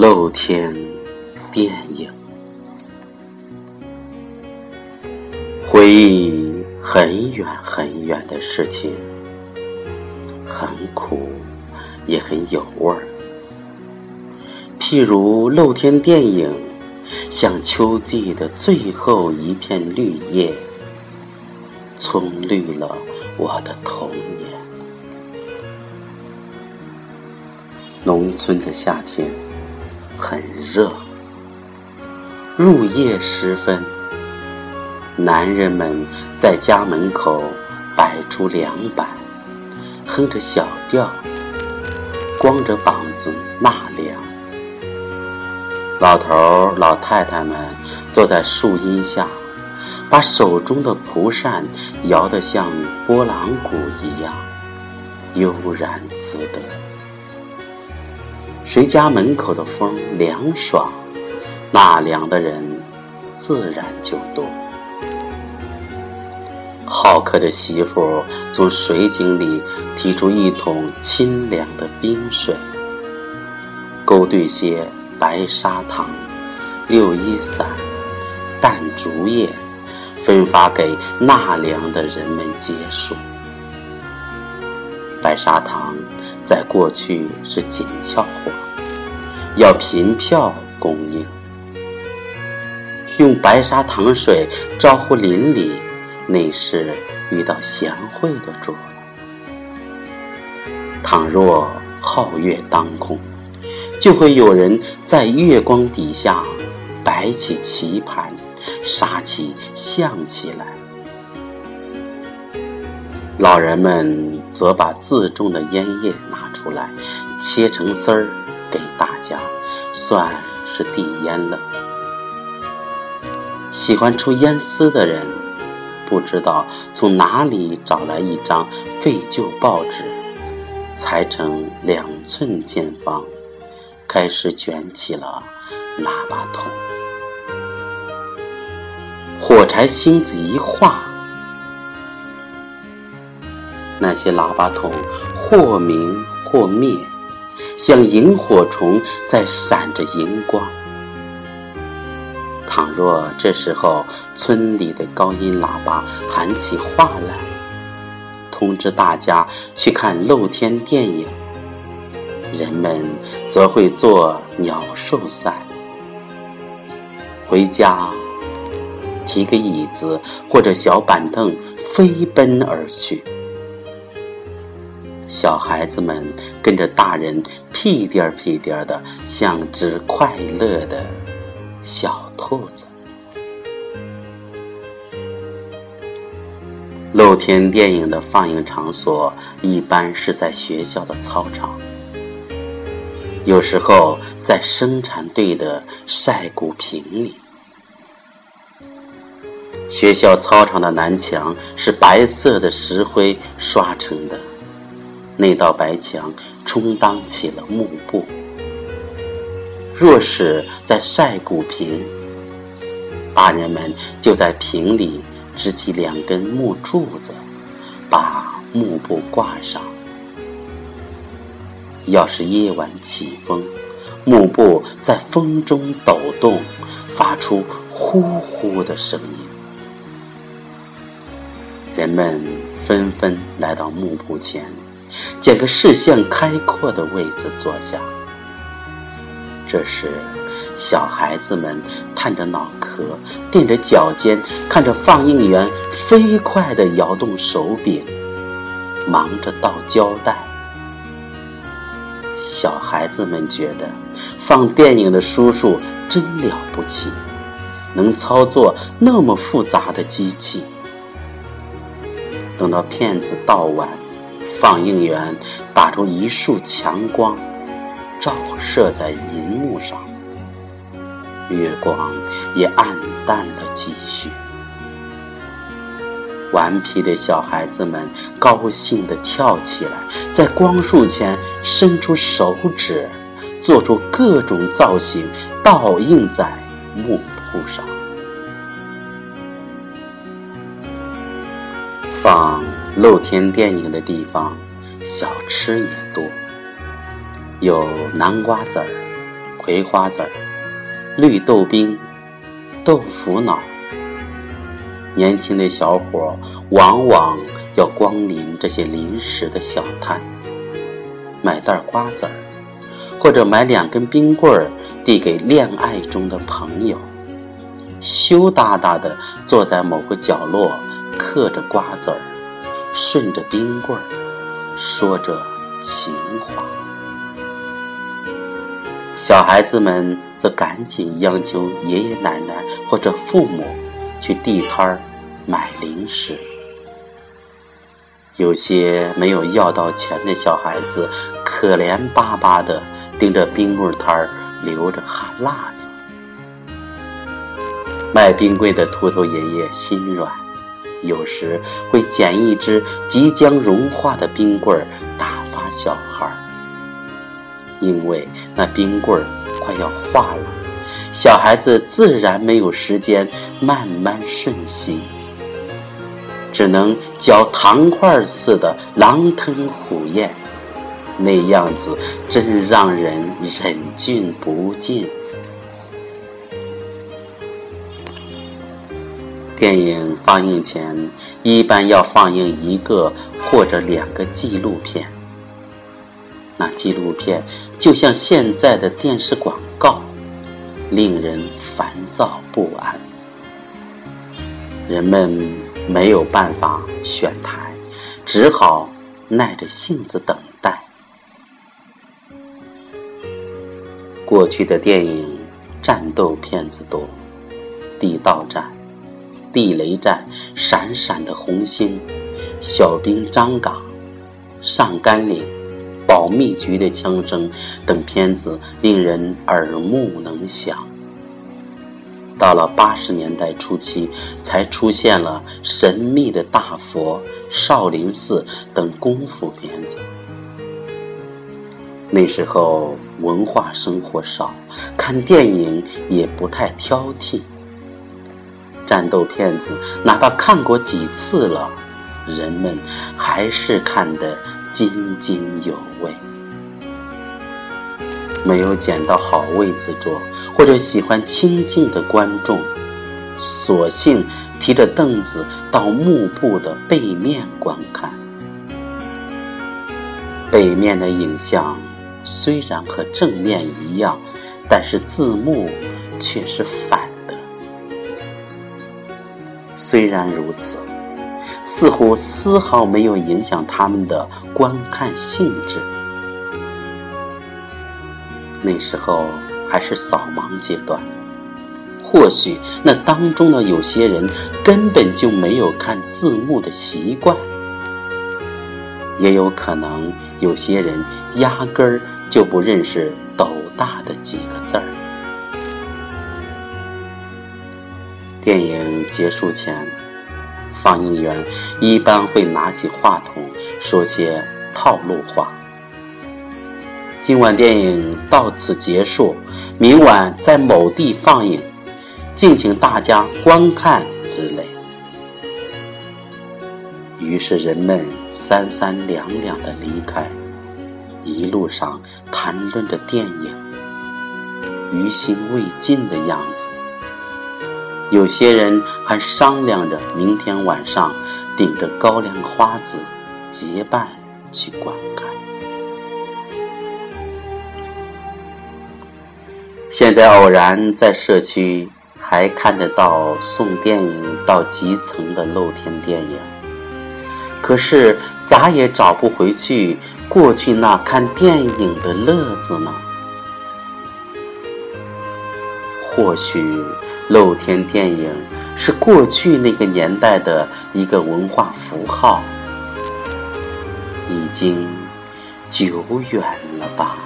露天电影，回忆很远很远的事情，很苦，也很有味儿。譬如露天电影，像秋季的最后一片绿叶，葱绿了我的童年。农村的夏天很热，入夜时分，男人们在家门口摆出凉板，哼着小调，光着膀子纳凉。老头儿、老太太们坐在树荫下，把手中的蒲扇摇得像拨浪鼓一样悠然自得。谁家门口的风凉爽，纳凉的人自然就多。好客的媳妇从水井里提出一桶清凉的冰水，勾兑些白砂糖、六一散、淡竹叶，分发给纳凉的人们解暑。白砂糖在过去是紧俏货，要凭票供应。用白砂糖水招呼邻里，那是遇到贤惠的主了。倘若皓月当空，就会有人在月光底下摆起棋盘，杀起象棋来。老人们则把自种的烟叶拿出来，切成丝儿给大家，算是递烟了。喜欢抽烟丝的人，不知道从哪里找来一张废旧报纸，裁成两寸见方，开始卷起了喇叭筒。火柴星子一画。那些喇叭筒或明或灭，像萤火虫在闪着荧光。倘若这时候村里的高音喇叭喊起话来，通知大家去看露天电影，人们则会做鸟兽散，回家提个椅子或者小板凳，飞奔而去。小孩子们跟着大人屁颠儿屁颠儿的，像只快乐的小兔子。露天电影的放映场所一般是在学校的操场，有时候在生产队的晒谷坪里。学校操场的南墙是白色的石灰刷成的。那道白墙充当起了幕布。若是在晒谷坪，大人们就在坪里支起两根木柱子，把幕布挂上。要是夜晚起风，幕布在风中抖动，发出呼呼的声音，人们纷纷来到幕布前。捡个视线开阔的位子坐下。这时，小孩子们探着脑壳，垫着脚尖，看着放映员飞快地摇动手柄，忙着倒胶带。小孩子们觉得放电影的叔叔真了不起，能操作那么复杂的机器。等到片子倒完。放映员打出一束强光，照射在银幕上，月光也暗淡了几许。顽皮的小孩子们高兴地跳起来，在光束前伸出手指，做出各种造型，倒映在幕布上。放。露天电影的地方，小吃也多，有南瓜子儿、葵花籽儿、绿豆冰、豆腐脑。年轻的小伙往往要光临这些临时的小摊，买袋瓜子儿，或者买两根冰棍儿，递给恋爱中的朋友。羞答答地坐在某个角落，嗑着瓜子儿，顺着冰棍儿，说着情话。小孩子们则赶紧央求爷爷奶奶或者父母去地摊儿买零食。有些没有要到钱的小孩子，可怜巴巴地盯着冰棍摊儿，流着哈喇子。卖冰棍的秃头爷爷心软，有时会捡一只即将融化的冰棍儿打发小孩儿。因为那冰棍儿快要化了，小孩子自然没有时间慢慢吮吸，只能嚼糖块似的狼吞虎咽，那样子真让人忍俊不禁。电影放映前，一般要放映一个或者两个纪录片。那纪录片就像现在的电视广告，令人烦躁不安。人们没有办法选台，只好耐着性子等待。过去的电影战斗片子多，地道战、地雷战、闪闪的红星、小兵张嘎、上甘岭。保密局的枪声等片子令人耳目能详。到了八十年代初期，才出现了神秘的大佛、少林寺等功夫片子。那时候文化生活少，看电影也不太挑剔。战斗片子哪怕看过几次了，人们还是看得。津津有味。没有捡到好位子坐，或者喜欢清静的观众，索性提着凳子到幕布的背面观看。背面的影像虽然和正面一样，但是字幕却是反。虽然如此。似乎丝毫没有影响他们的观看兴致。那时候还是扫盲阶段，或许那当中的有些人根本就没有看字幕的习惯，也有可能有些人压根儿就不认识斗大的几个字儿。电影结束前。放映员一般会拿起话筒说些套路话。今晚电影到此结束，明晚在某地放映，敬请大家观看之类。于是人们三三两两的离开，一路上谈论着电影，余兴未尽的样子。有些人还商量着明天晚上顶着高粱花子结伴去观看。现在偶然在社区还看得到送电影到基层的露天电影，可是咋也找不回去过去那看电影的乐子呢？或许。露天电影是过去那个年代的一个文化符号，已经久远了吧。